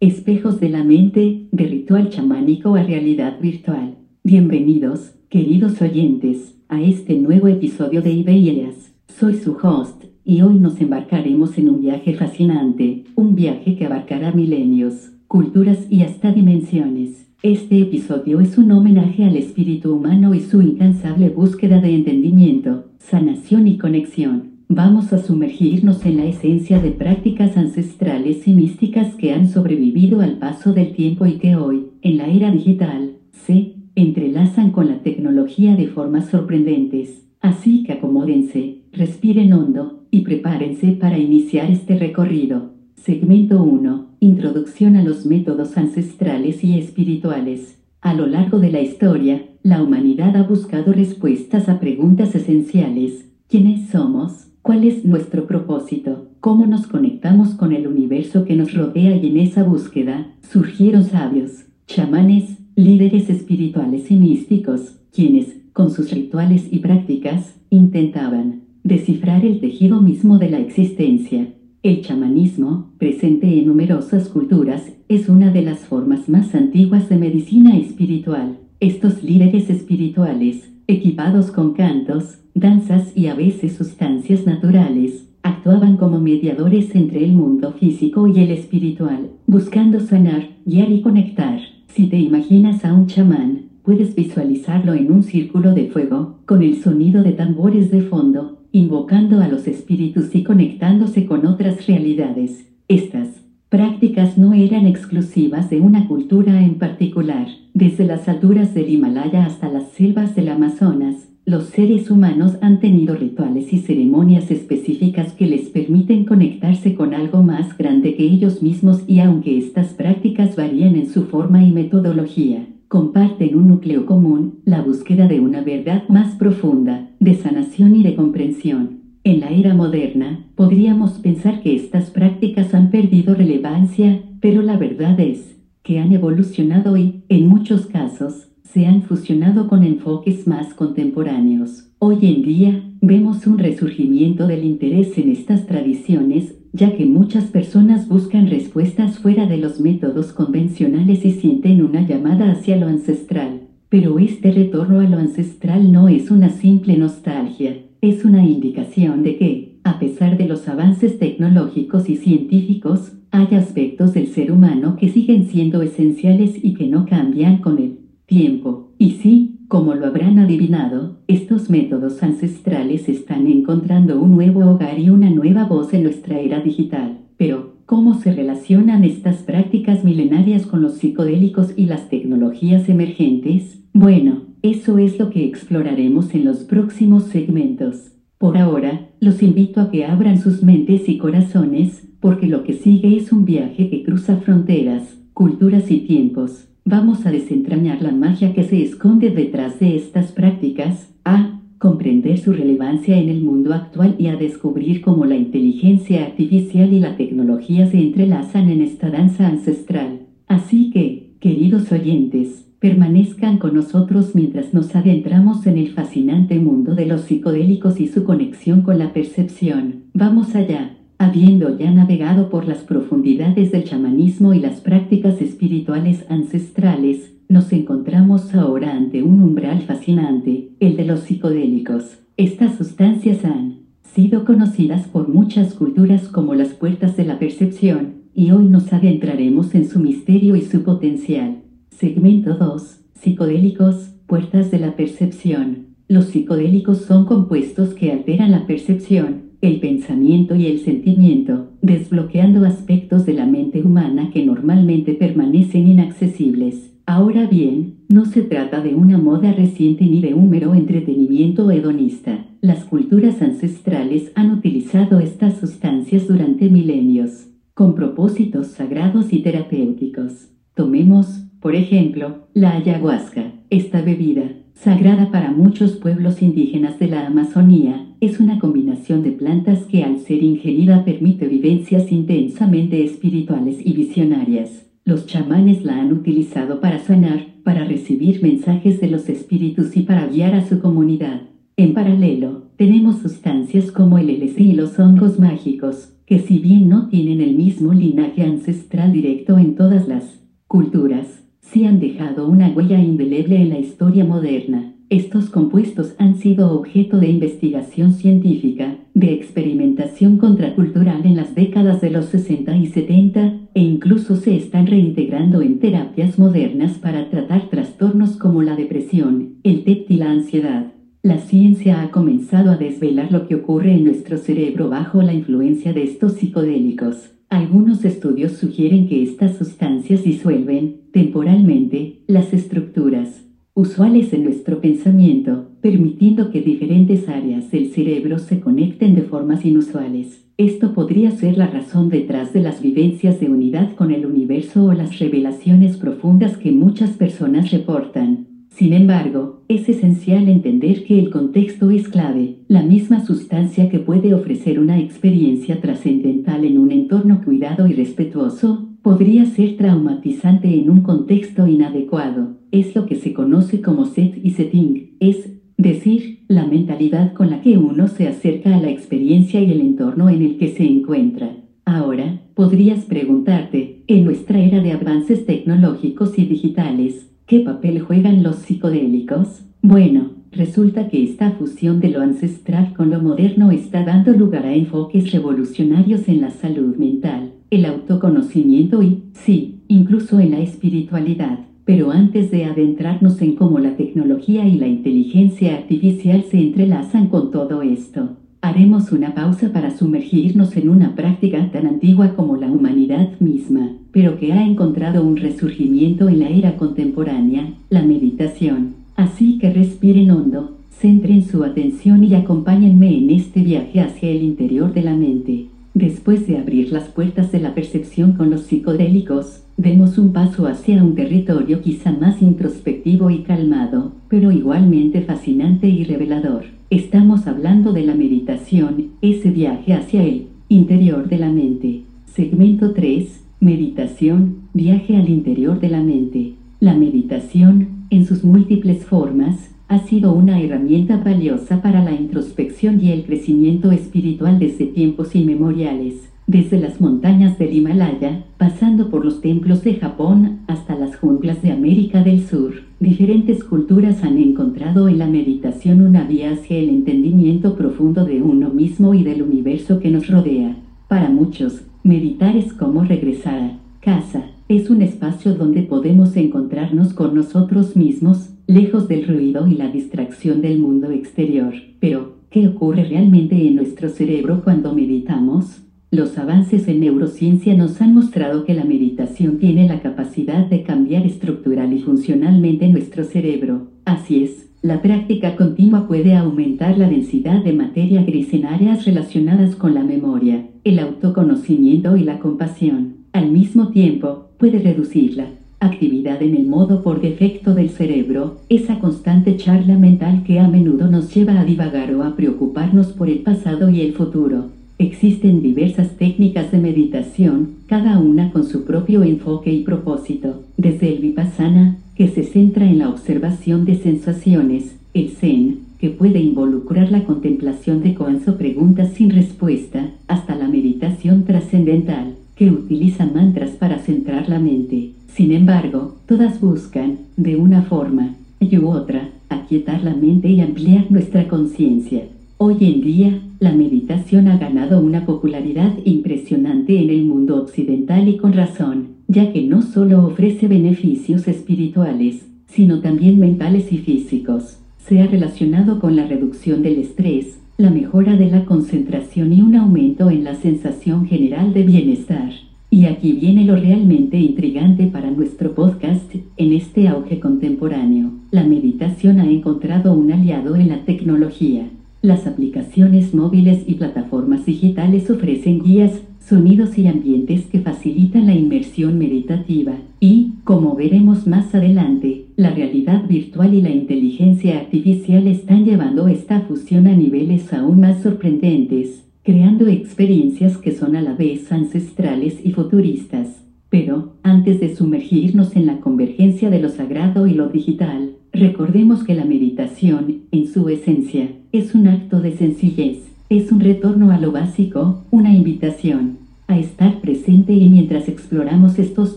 Espejos de la mente, de ritual chamánico a realidad virtual. Bienvenidos, queridos oyentes, a este nuevo episodio de Ideas. Soy su host, y hoy nos embarcaremos en un viaje fascinante, un viaje que abarcará milenios, culturas y hasta dimensiones. Este episodio es un homenaje al espíritu humano y su incansable búsqueda de entendimiento, sanación y conexión. Vamos a sumergirnos en la esencia de prácticas ancestrales y místicas que han sobrevivido al paso del tiempo y que hoy, en la era digital, se entrelazan con la tecnología de formas sorprendentes. Así que acomódense, respiren hondo y prepárense para iniciar este recorrido. Segmento 1. Introducción a los métodos ancestrales y espirituales. A lo largo de la historia, la humanidad ha buscado respuestas a preguntas esenciales. ¿Quiénes somos? ¿Cuál es nuestro propósito? ¿Cómo nos conectamos con el universo que nos rodea? Y en esa búsqueda surgieron sabios, chamanes, líderes espirituales y místicos, quienes, con sus rituales y prácticas, intentaban descifrar el tejido mismo de la existencia. El chamanismo, presente en numerosas culturas, es una de las formas más antiguas de medicina espiritual. Estos líderes espirituales, equipados con cantos, danzas y a veces sustancias naturales, actuaban como mediadores entre el mundo físico y el espiritual, buscando sanar, guiar y conectar. Si te imaginas a un chamán, puedes visualizarlo en un círculo de fuego, con el sonido de tambores de fondo, invocando a los espíritus y conectándose con otras realidades. Estas prácticas no eran exclusivas de una cultura en particular. Desde las alturas del Himalaya hasta las selvas del Amazonas, los seres humanos han tenido rituales y ceremonias específicas que les permiten conectarse con algo más grande que ellos mismos y aunque estas prácticas varían en su forma y metodología, comparten un núcleo común, la búsqueda de una verdad más profunda, de sanación y de comprensión. En la era moderna, podríamos pensar que estas prácticas han perdido relevancia, pero la verdad es que han evolucionado y, en muchos casos, se han fusionado con enfoques más contemporáneos. Hoy en día, vemos un resurgimiento del interés en estas tradiciones, ya que muchas personas buscan respuestas fuera de los métodos convencionales y sienten una llamada hacia lo ancestral. Pero este retorno a lo ancestral no es una simple nostalgia, es una indicación de que, a pesar de los avances tecnológicos y científicos, hay aspectos del ser humano que siguen siendo esenciales y que no cambian con él tiempo. Y sí, como lo habrán adivinado, estos métodos ancestrales están encontrando un nuevo hogar y una nueva voz en nuestra era digital. Pero, ¿cómo se relacionan estas prácticas milenarias con los psicodélicos y las tecnologías emergentes? Bueno, eso es lo que exploraremos en los próximos segmentos. Por ahora, los invito a que abran sus mentes y corazones, porque lo que sigue es un viaje que cruza fronteras, culturas y tiempos. Vamos a desentrañar la magia que se esconde detrás de estas prácticas, a comprender su relevancia en el mundo actual y a descubrir cómo la inteligencia artificial y la tecnología se entrelazan en esta danza ancestral. Así que, queridos oyentes, permanezcan con nosotros mientras nos adentramos en el fascinante mundo de los psicodélicos y su conexión con la percepción. Vamos allá. Habiendo ya navegado por las profundidades del chamanismo y las prácticas espirituales ancestrales, nos encontramos ahora ante un umbral fascinante, el de los psicodélicos. Estas sustancias han sido conocidas por muchas culturas como las puertas de la percepción, y hoy nos adentraremos en su misterio y su potencial. Segmento 2. Psicodélicos, puertas de la percepción. Los psicodélicos son compuestos que alteran la percepción, el pensamiento y el sentimiento, desbloqueando aspectos de la mente humana que normalmente permanecen inaccesibles. Ahora bien, no se trata de una moda reciente ni de un mero entretenimiento hedonista. Las culturas ancestrales han utilizado estas sustancias durante milenios, con propósitos sagrados y terapéuticos. Tomemos, por ejemplo, la ayahuasca. Esta bebida, sagrada para muchos pueblos indígenas de la Amazonía, es una combinación de plantas que al ser ingerida permite vivencias intensamente espirituales y visionarias. Los chamanes la han utilizado para sanar, para recibir mensajes de los espíritus y para guiar a su comunidad. En paralelo, tenemos sustancias como el LSD y los hongos mágicos, que si bien no tienen el mismo linaje ancestral directo en todas las culturas, sí han dejado una huella indeleble en la historia moderna. Estos compuestos han sido objeto de investigación científica, de experimentación contracultural en las décadas de los 60 y 70, e incluso se están reintegrando en terapias modernas para tratar trastornos como la depresión, el TED y la ansiedad. La ciencia ha comenzado a desvelar lo que ocurre en nuestro cerebro bajo la influencia de estos psicodélicos. Algunos estudios sugieren que estas sustancias disuelven, temporalmente, las estructuras usuales en nuestro pensamiento, permitiendo que diferentes áreas del cerebro se conecten de formas inusuales. Esto podría ser la razón detrás de las vivencias de unidad con el universo o las revelaciones profundas que muchas personas reportan. Sin embargo, es esencial entender que el contexto es clave. La misma sustancia que puede ofrecer una experiencia trascendental en un entorno cuidado y respetuoso, podría ser traumatizante en un contexto inadecuado. Es lo que se conoce como set y setting, es decir, la mentalidad con la que uno se acerca a la experiencia y el entorno en el que se encuentra. Ahora, podrías preguntarte, en nuestra era de avances tecnológicos y digitales, ¿Qué papel juegan los psicodélicos? Bueno, resulta que esta fusión de lo ancestral con lo moderno está dando lugar a enfoques revolucionarios en la salud mental, el autoconocimiento y, sí, incluso en la espiritualidad. Pero antes de adentrarnos en cómo la tecnología y la inteligencia artificial se entrelazan con todo esto, haremos una pausa para sumergirnos en una práctica tan antigua como la humanidad misma pero que ha encontrado un resurgimiento en la era contemporánea, la meditación. Así que respiren hondo, centren su atención y acompáñenme en este viaje hacia el interior de la mente. Después de abrir las puertas de la percepción con los psicodélicos, demos un paso hacia un territorio quizá más introspectivo y calmado, pero igualmente fascinante y revelador. Estamos hablando de la meditación, ese viaje hacia el interior de la mente. Segmento 3 Meditación, viaje al interior de la mente. La meditación, en sus múltiples formas, ha sido una herramienta valiosa para la introspección y el crecimiento espiritual desde tiempos inmemoriales, desde las montañas del Himalaya, pasando por los templos de Japón hasta las junglas de América del Sur. Diferentes culturas han encontrado en la meditación una vía hacia el entendimiento profundo de uno mismo y del universo que nos rodea. Para muchos, Meditar es como regresar a casa. Es un espacio donde podemos encontrarnos con nosotros mismos, lejos del ruido y la distracción del mundo exterior. Pero, ¿qué ocurre realmente en nuestro cerebro cuando meditamos? Los avances en neurociencia nos han mostrado que la meditación tiene la capacidad de cambiar estructural y funcionalmente nuestro cerebro. Así es, la práctica continua puede aumentar la densidad de materia gris en áreas relacionadas con la memoria, el autoconocimiento y la compasión. Al mismo tiempo, puede reducirla actividad en el modo por defecto del cerebro, esa constante charla mental que a menudo nos lleva a divagar o a preocuparnos por el pasado y el futuro. Existen diversas técnicas de meditación, cada una con su propio enfoque y propósito, desde el vipassana, que se centra en la observación de sensaciones, el zen, que puede involucrar la contemplación de o preguntas sin respuesta, hasta la meditación trascendental, que utiliza mantras para centrar la mente. Sin embargo, todas buscan, de una forma u otra, aquietar la mente y ampliar nuestra conciencia. Hoy en día, la meditación ha ganado una popularidad impresionante en el mundo occidental y con razón, ya que no solo ofrece beneficios espirituales, sino también mentales y físicos. Se ha relacionado con la reducción del estrés, la mejora de la concentración y un aumento en la sensación general de bienestar. Y aquí viene lo realmente intrigante para nuestro podcast, en este auge contemporáneo. La meditación ha encontrado un aliado en la tecnología. Las aplicaciones móviles y plataformas digitales ofrecen guías, sonidos y ambientes que facilitan la inmersión meditativa y, como veremos más adelante, la realidad virtual y la inteligencia artificial están llevando esta fusión a niveles aún más sorprendentes, creando experiencias que son a la vez ancestrales y futuristas. Pero, antes de sumergirnos en la convergencia de lo sagrado y lo digital, Recordemos que la meditación, en su esencia, es un acto de sencillez, es un retorno a lo básico, una invitación a estar presente y mientras exploramos estos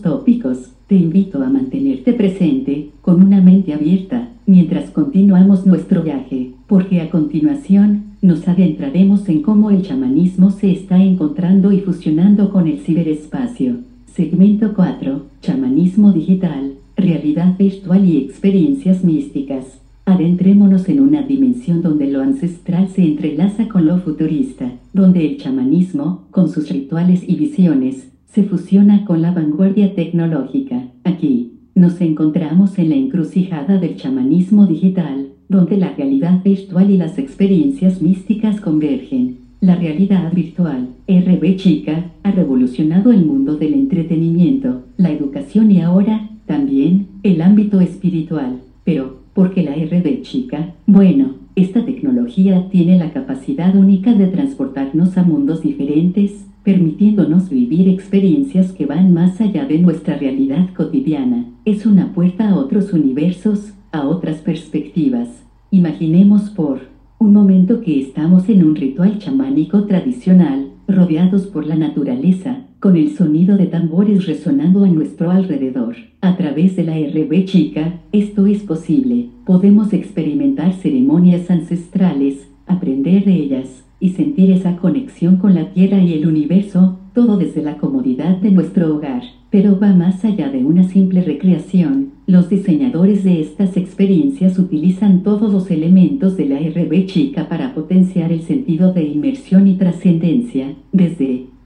tópicos, te invito a mantenerte presente, con una mente abierta, mientras continuamos nuestro viaje, porque a continuación, nos adentraremos en cómo el chamanismo se está encontrando y fusionando con el ciberespacio. Segmento 4. Chamanismo digital, realidad virtual y experiencias místicas. Adentrémonos en una dimensión donde lo ancestral se entrelaza con lo futurista, donde el chamanismo, con sus rituales y visiones, se fusiona con la vanguardia tecnológica. Aquí, nos encontramos en la encrucijada del chamanismo digital, donde la realidad virtual y las experiencias místicas convergen. La realidad virtual, RB Chica, ha revolucionado el mundo del entretenimiento, la educación y ahora, también, el ámbito espiritual. Pero, ¿por qué la RB Chica? Bueno, esta tecnología tiene la capacidad única de transportarnos a mundos diferentes, permitiéndonos vivir experiencias que van más allá de nuestra realidad cotidiana. Es una puerta a otros universos, a otras perspectivas. Imaginemos por un momento que estamos en un ritual chamánico tradicional, rodeados por la naturaleza, con el sonido de tambores resonando a nuestro alrededor. A través de la RB chica, esto es posible. Podemos experimentar ceremonias ancestrales, aprender de ellas, y sentir esa conexión con la Tierra y el universo, todo desde la comodidad de nuestro hogar. Pero va más allá de una simple recreación. Los diseñadores de estas experiencias utilizan todos los elementos de la RB chica para potenciar el sentido de inmersión y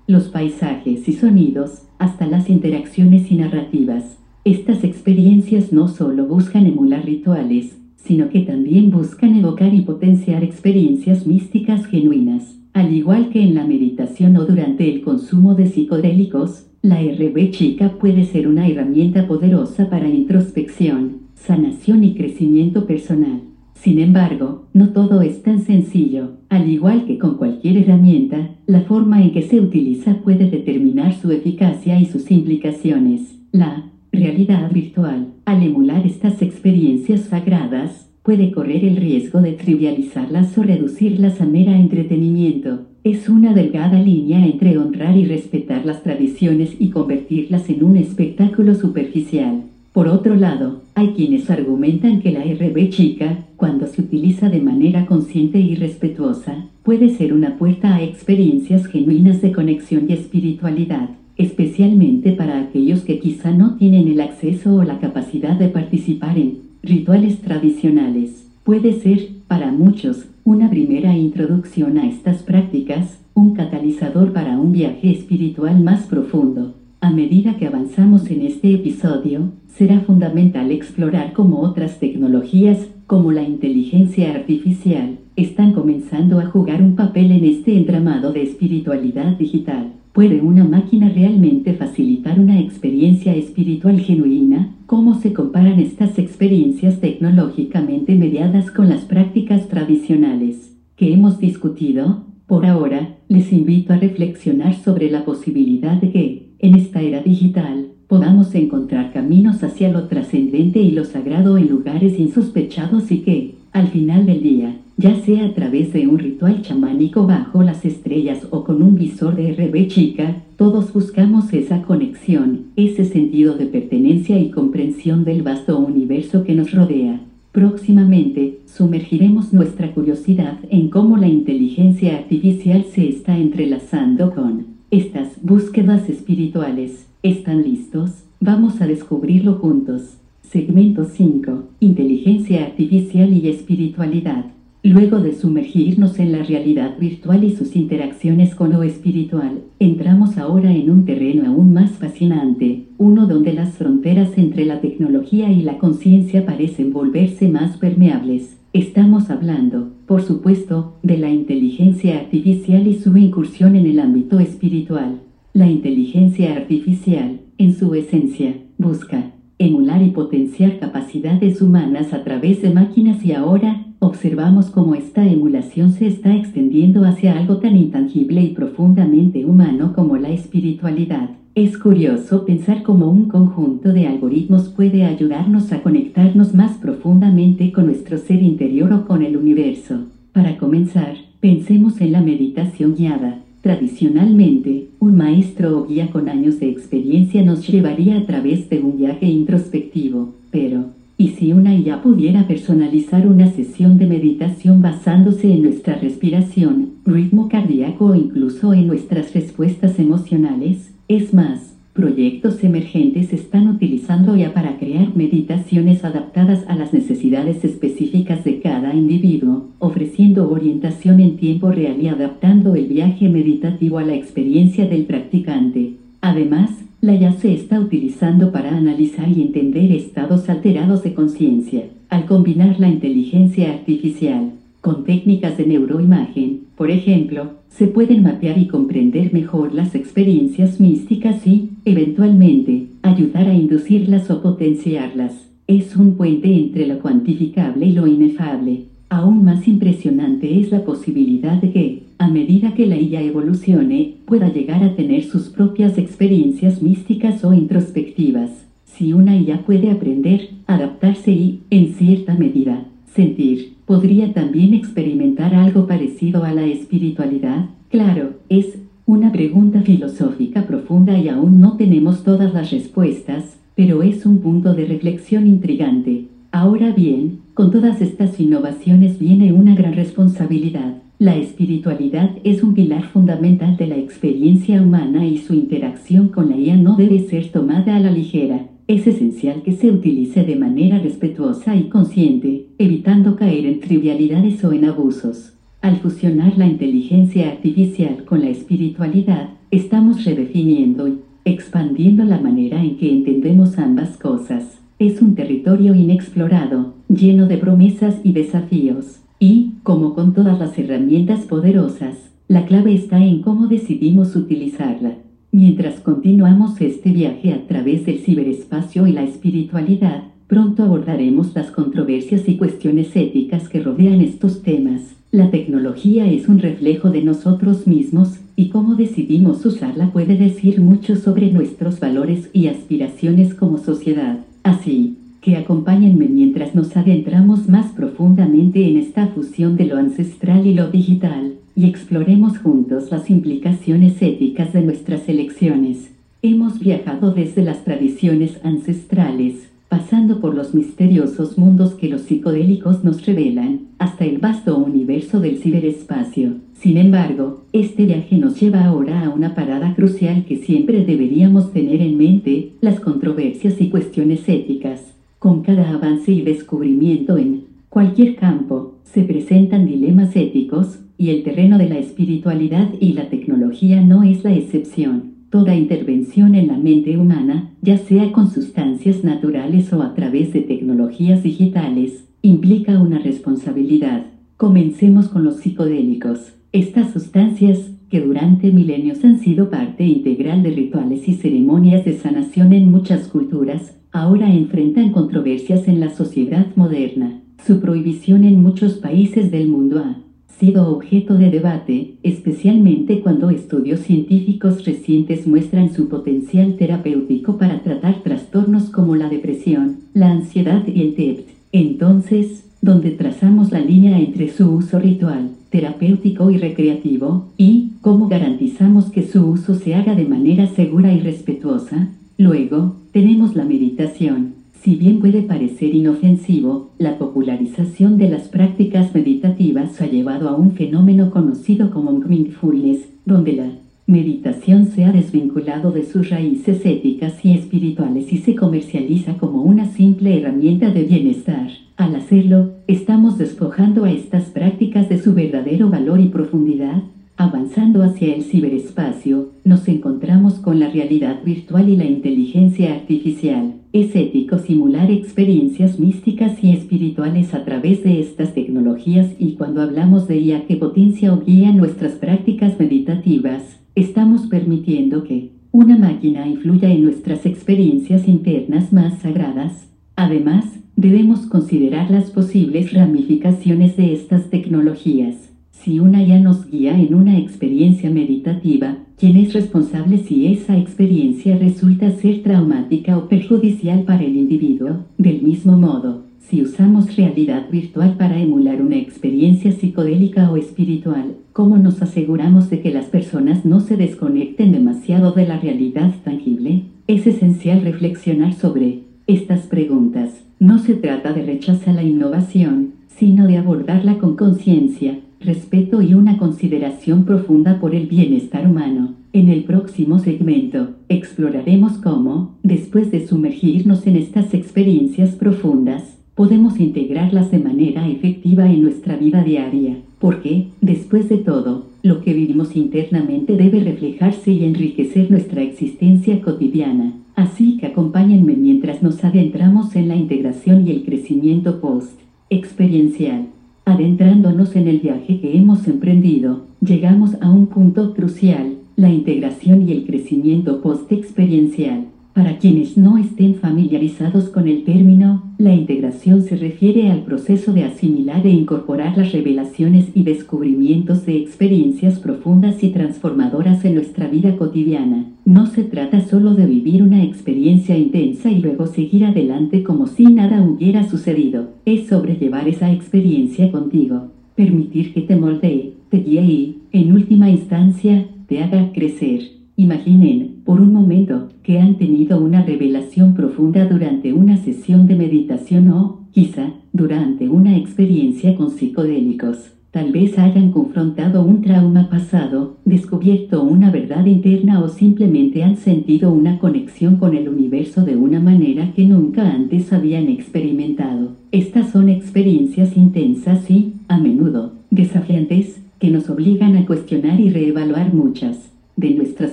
los paisajes y sonidos, hasta las interacciones y narrativas. Estas experiencias no solo buscan emular rituales, sino que también buscan evocar y potenciar experiencias místicas genuinas. Al igual que en la meditación o durante el consumo de psicodélicos, la RB chica puede ser una herramienta poderosa para introspección, sanación y crecimiento personal. Sin embargo, no todo es tan sencillo. Al igual que con cualquier herramienta, la forma en que se utiliza puede determinar su eficacia y sus implicaciones. La realidad virtual, al emular estas experiencias sagradas, puede correr el riesgo de trivializarlas o reducirlas a mera entretenimiento. Es una delgada línea entre honrar y respetar las tradiciones y convertirlas en un espectáculo superficial. Por otro lado, hay quienes argumentan que la RB chica, cuando se utiliza de manera consciente y respetuosa, puede ser una puerta a experiencias genuinas de conexión y espiritualidad, especialmente para aquellos que quizá no tienen el acceso o la capacidad de participar en rituales tradicionales. Puede ser, para muchos, una primera introducción a estas prácticas, un catalizador para un viaje espiritual más profundo. A medida que avanzamos en este episodio, será fundamental explorar cómo otras tecnologías, como la inteligencia artificial, están comenzando a jugar un papel en este entramado de espiritualidad digital. ¿Puede una máquina realmente facilitar una experiencia espiritual genuina? ¿Cómo se comparan estas experiencias tecnológicamente mediadas con las prácticas tradicionales que hemos discutido? Por ahora, les invito a reflexionar sobre la posibilidad de que, en esta era digital, podamos encontrar caminos lo trascendente y lo sagrado en lugares insospechados y que, al final del día, ya sea a través de un ritual chamánico bajo las estrellas o con un visor de RB chica, todos buscamos esa conexión, ese sentido de pertenencia y comprensión del vasto universo que nos rodea. Próximamente, sumergiremos nuestra curiosidad en cómo la inteligencia artificial se está entrelazando con estas búsquedas espirituales. ¿Están listos? Vamos a descubrirlo juntos. Segmento 5. Inteligencia artificial y espiritualidad. Luego de sumergirnos en la realidad virtual y sus interacciones con lo espiritual, entramos ahora en un terreno aún más fascinante, uno donde las fronteras entre la tecnología y la conciencia parecen volverse más permeables. Estamos hablando, por supuesto, de la inteligencia artificial y su incursión en el ámbito espiritual. La inteligencia artificial, en su esencia, busca emular y potenciar capacidades humanas a través de máquinas y ahora, observamos cómo esta emulación se está extendiendo hacia algo tan intangible y profundamente humano como la espiritualidad. Es curioso pensar cómo un conjunto de algoritmos puede ayudarnos a conectarnos más profundamente con nuestro ser interior o con el universo. Para comenzar, pensemos en la meditación guiada. Tradicionalmente, un maestro o guía con años de experiencia nos llevaría a través de un viaje introspectivo, pero, ¿y si una IA pudiera personalizar una sesión de meditación basándose en nuestra respiración, ritmo cardíaco o incluso en nuestras respuestas emocionales? Es más, proyectos emergentes están utilizando ya para crear meditaciones adaptadas a las necesidades específicas de cada individuo, ofreciendo orientación en tiempo real y adaptando el viaje meditativo a la experiencia del practicante. Además, la ya se está utilizando para analizar y entender estados alterados de conciencia, al combinar la inteligencia artificial con técnicas de neuroimagen, por ejemplo, se pueden mapear y comprender mejor las experiencias místicas y, eventualmente, ayudar a inducirlas o potenciarlas. Es un puente entre lo cuantificable y lo inefable. Aún más impresionante es la posibilidad de que, a medida que la IA evolucione, pueda llegar a tener sus propias experiencias místicas o introspectivas. Si una IA puede aprender, adaptarse y, en cierta medida, sentir, ¿Podría también experimentar algo parecido a la espiritualidad? Claro, es una pregunta filosófica profunda y aún no tenemos todas las respuestas, pero es un punto de reflexión intrigante. Ahora bien, con todas estas innovaciones viene una gran responsabilidad. La espiritualidad es un pilar fundamental de la experiencia humana y su interacción con la IA no debe ser tomada a la ligera. Es esencial que se utilice de manera respetuosa y consciente, evitando caer en trivialidades o en abusos. Al fusionar la inteligencia artificial con la espiritualidad, estamos redefiniendo y expandiendo la manera en que entendemos ambas cosas. Es un territorio inexplorado, lleno de promesas y desafíos. Y, como con todas las herramientas poderosas, la clave está en cómo decidimos utilizarla. Mientras continuamos este viaje a través del ciberespacio y la espiritualidad, pronto abordaremos las controversias y cuestiones éticas que rodean estos temas. La tecnología es un reflejo de nosotros mismos, y cómo decidimos usarla puede decir mucho sobre nuestros valores y aspiraciones como sociedad. Así, que acompáñenme mientras nos adentramos más profundamente en esta fusión de lo ancestral y lo digital y exploremos juntos las implicaciones éticas de nuestras elecciones. Hemos viajado desde las tradiciones ancestrales, pasando por los misteriosos mundos que los psicodélicos nos revelan, hasta el vasto universo del ciberespacio. Sin embargo, este viaje nos lleva ahora a una parada crucial que siempre deberíamos tener en mente, las controversias y cuestiones éticas. Con cada avance y descubrimiento en cualquier campo, se presentan dilemas éticos, y el terreno de la espiritualidad y la tecnología no es la excepción. Toda intervención en la mente humana, ya sea con sustancias naturales o a través de tecnologías digitales, implica una responsabilidad. Comencemos con los psicodélicos. Estas sustancias, que durante milenios han sido parte integral de rituales y ceremonias de sanación en muchas culturas, ahora enfrentan controversias en la sociedad moderna. Su prohibición en muchos países del mundo ha sido objeto de debate, especialmente cuando estudios científicos recientes muestran su potencial terapéutico para tratar trastornos como la depresión, la ansiedad y el TEPT. Entonces, donde trazamos la línea entre su uso ritual, terapéutico y recreativo, y cómo garantizamos que su uso se haga de manera segura y respetuosa, luego, tenemos la meditación, si bien puede parecer inofensivo, la popularización de las prácticas meditativas ha llevado a un fenómeno conocido como mindfulness, donde la meditación se ha desvinculado de sus raíces éticas y espirituales y se comercializa como una simple herramienta de bienestar. Al hacerlo, estamos despojando a estas prácticas de su verdadero valor y profundidad, Avanzando hacia el ciberespacio, nos encontramos con la realidad virtual y la inteligencia artificial. Es ético simular experiencias místicas y espirituales a través de estas tecnologías y cuando hablamos de ella que potencia o guía nuestras prácticas meditativas, estamos permitiendo que una máquina influya en nuestras experiencias internas más sagradas. Además, debemos considerar las posibles ramificaciones de estas tecnologías. Si una ya nos guía en una experiencia meditativa, ¿quién es responsable si esa experiencia resulta ser traumática o perjudicial para el individuo? Del mismo modo, si usamos realidad virtual para emular una experiencia psicodélica o espiritual, ¿cómo nos aseguramos de que las personas no se desconecten demasiado de la realidad tangible? Es esencial reflexionar sobre estas preguntas. No se trata de rechazar la innovación, sino de abordarla con conciencia, respeto y una consideración profunda por el bienestar humano. En el próximo segmento, exploraremos cómo, después de sumergirnos en estas experiencias profundas, podemos integrarlas de manera efectiva en nuestra vida diaria, porque, después de todo, lo que vivimos internamente debe reflejarse y enriquecer nuestra existencia cotidiana. Así que acompáñenme mientras nos adentramos en la integración y el crecimiento post-experiencial. Adentrándonos en el viaje que hemos emprendido, llegamos a un punto crucial, la integración y el crecimiento post-experiencial. Para quienes no estén familiarizados con el término, la integración se refiere al proceso de asimilar e incorporar las revelaciones y descubrimientos de experiencias profundas y transformadoras en nuestra vida cotidiana. No se trata solo de vivir una experiencia intensa y luego seguir adelante como si nada hubiera sucedido. Es sobrellevar esa experiencia contigo, permitir que te moldee, te guíe y, en última instancia, te haga crecer. Imaginen, por un momento, que han tenido una revelación profunda durante una sesión de meditación o, quizá, durante una experiencia con psicodélicos. Tal vez hayan confrontado un trauma pasado, descubierto una verdad interna o simplemente han sentido una conexión con el universo de una manera que nunca antes habían experimentado. Estas son experiencias intensas y, a menudo, desafiantes, que nos obligan a cuestionar y reevaluar muchas de nuestras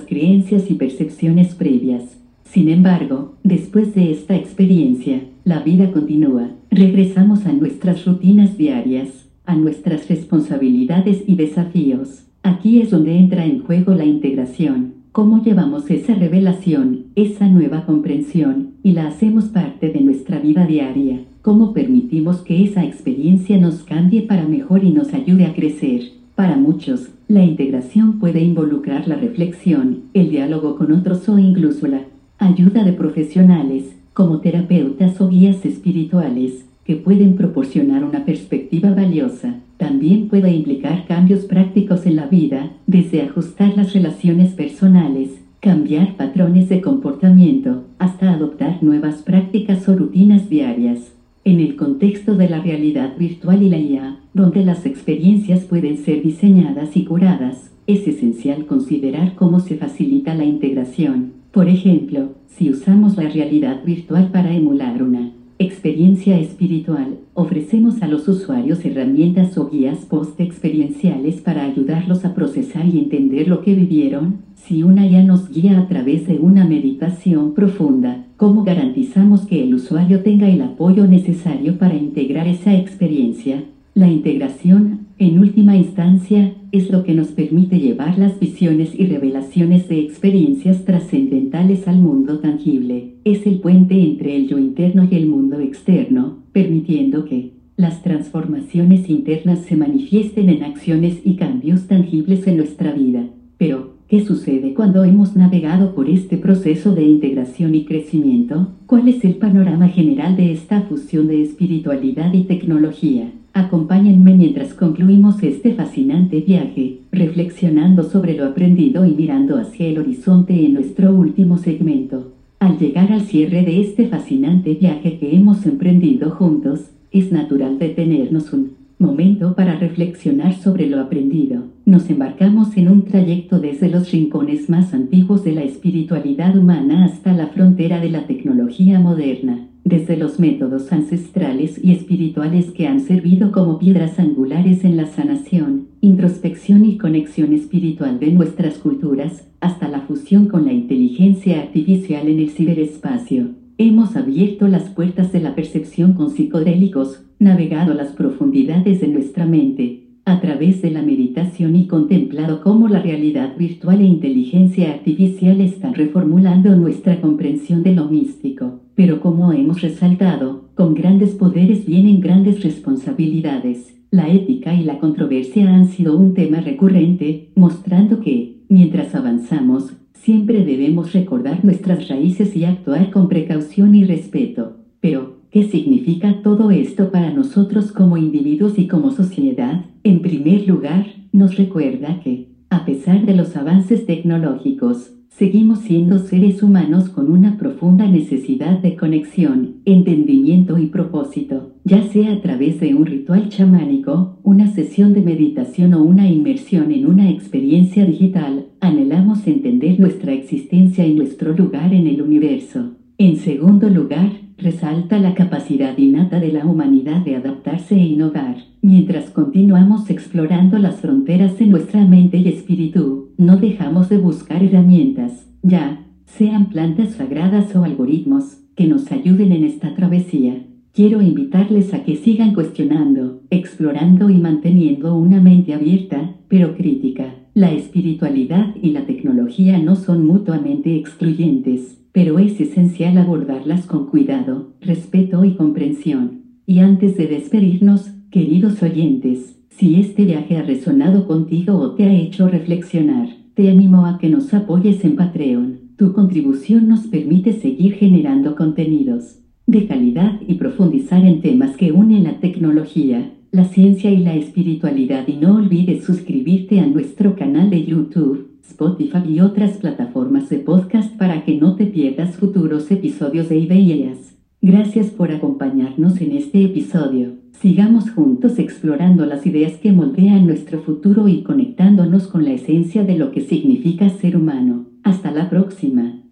creencias y percepciones previas. Sin embargo, después de esta experiencia, la vida continúa. Regresamos a nuestras rutinas diarias, a nuestras responsabilidades y desafíos. Aquí es donde entra en juego la integración. Cómo llevamos esa revelación, esa nueva comprensión, y la hacemos parte de nuestra vida diaria. Cómo permitimos que esa experiencia nos cambie para mejor y nos ayude a crecer. Para muchos, la integración puede involucrar la reflexión, el diálogo con otros o incluso la ayuda de profesionales, como terapeutas o guías espirituales, que pueden proporcionar una perspectiva valiosa. También puede implicar cambios prácticos en la vida, desde ajustar las relaciones personales, cambiar patrones de comportamiento, hasta adoptar nuevas prácticas o rutinas diarias. En el contexto de la realidad virtual y la IA, donde las experiencias pueden ser diseñadas y curadas, es esencial considerar cómo se facilita la integración. Por ejemplo, si usamos la realidad virtual para emular una experiencia espiritual, ofrecemos a los usuarios herramientas o guías post-experienciales para ayudarlos a procesar y entender lo que vivieron. Si una ya nos guía a través de una meditación profunda, ¿Cómo garantizamos que el usuario tenga el apoyo necesario para integrar esa experiencia? La integración, en última instancia, es lo que nos permite llevar las visiones y revelaciones de experiencias trascendentales al mundo tangible. Es el puente entre el yo interno y el mundo externo, permitiendo que las transformaciones internas se manifiesten en acciones y cambios tangibles en nuestra vida. Pero, ¿Qué sucede cuando hemos navegado por este proceso de integración y crecimiento? ¿Cuál es el panorama general de esta fusión de espiritualidad y tecnología? Acompáñenme mientras concluimos este fascinante viaje, reflexionando sobre lo aprendido y mirando hacia el horizonte en nuestro último segmento. Al llegar al cierre de este fascinante viaje que hemos emprendido juntos, es natural detenernos un Momento para reflexionar sobre lo aprendido. Nos embarcamos en un trayecto desde los rincones más antiguos de la espiritualidad humana hasta la frontera de la tecnología moderna, desde los métodos ancestrales y espirituales que han servido como piedras angulares en la sanación, introspección y conexión espiritual de nuestras culturas, hasta la fusión con la inteligencia artificial en el ciberespacio. Hemos abierto las puertas de la percepción con psicodélicos, navegado las profundidades de nuestra mente, a través de la meditación y contemplado cómo la realidad virtual e inteligencia artificial están reformulando nuestra comprensión de lo místico. Pero como hemos resaltado, con grandes poderes vienen grandes responsabilidades. La ética y la controversia han sido un tema recurrente, mostrando que, mientras avanzamos, siempre debemos recordar nuestras raíces y actuar con precaución y respeto. Pero, ¿qué significa todo esto para nosotros como individuos y como sociedad? En primer lugar, nos recuerda que, a pesar de los avances tecnológicos, seguimos siendo seres humanos con una profunda necesidad de conexión, entendimiento y propósito, ya sea a través de un ritual chamánico, una sesión de meditación o una inmersión en una experiencia digital, anhelamos entender nuestra existencia y nuestro lugar en el universo. En segundo lugar, resalta la capacidad innata de la humanidad de adaptarse e innovar. Mientras continuamos explorando las fronteras de nuestra mente y espíritu, no dejamos de buscar herramientas, ya sean plantas sagradas o algoritmos, que nos ayuden en esta travesía. Quiero invitarles a que sigan cuestionando, explorando y manteniendo una mente abierta, pero crítica. La espiritualidad y la tecnología no son mutuamente excluyentes pero es esencial abordarlas con cuidado, respeto y comprensión. Y antes de despedirnos, queridos oyentes, si este viaje ha resonado contigo o te ha hecho reflexionar, te animo a que nos apoyes en Patreon. Tu contribución nos permite seguir generando contenidos de calidad y profundizar en temas que unen la tecnología, la ciencia y la espiritualidad. Y no olvides suscribirte a nuestro canal de YouTube Spotify y otras plataformas de podcast para que no te pierdas futuros episodios de Ideas. Gracias por acompañarnos en este episodio. Sigamos juntos explorando las ideas que moldean nuestro futuro y conectándonos con la esencia de lo que significa ser humano. Hasta la próxima.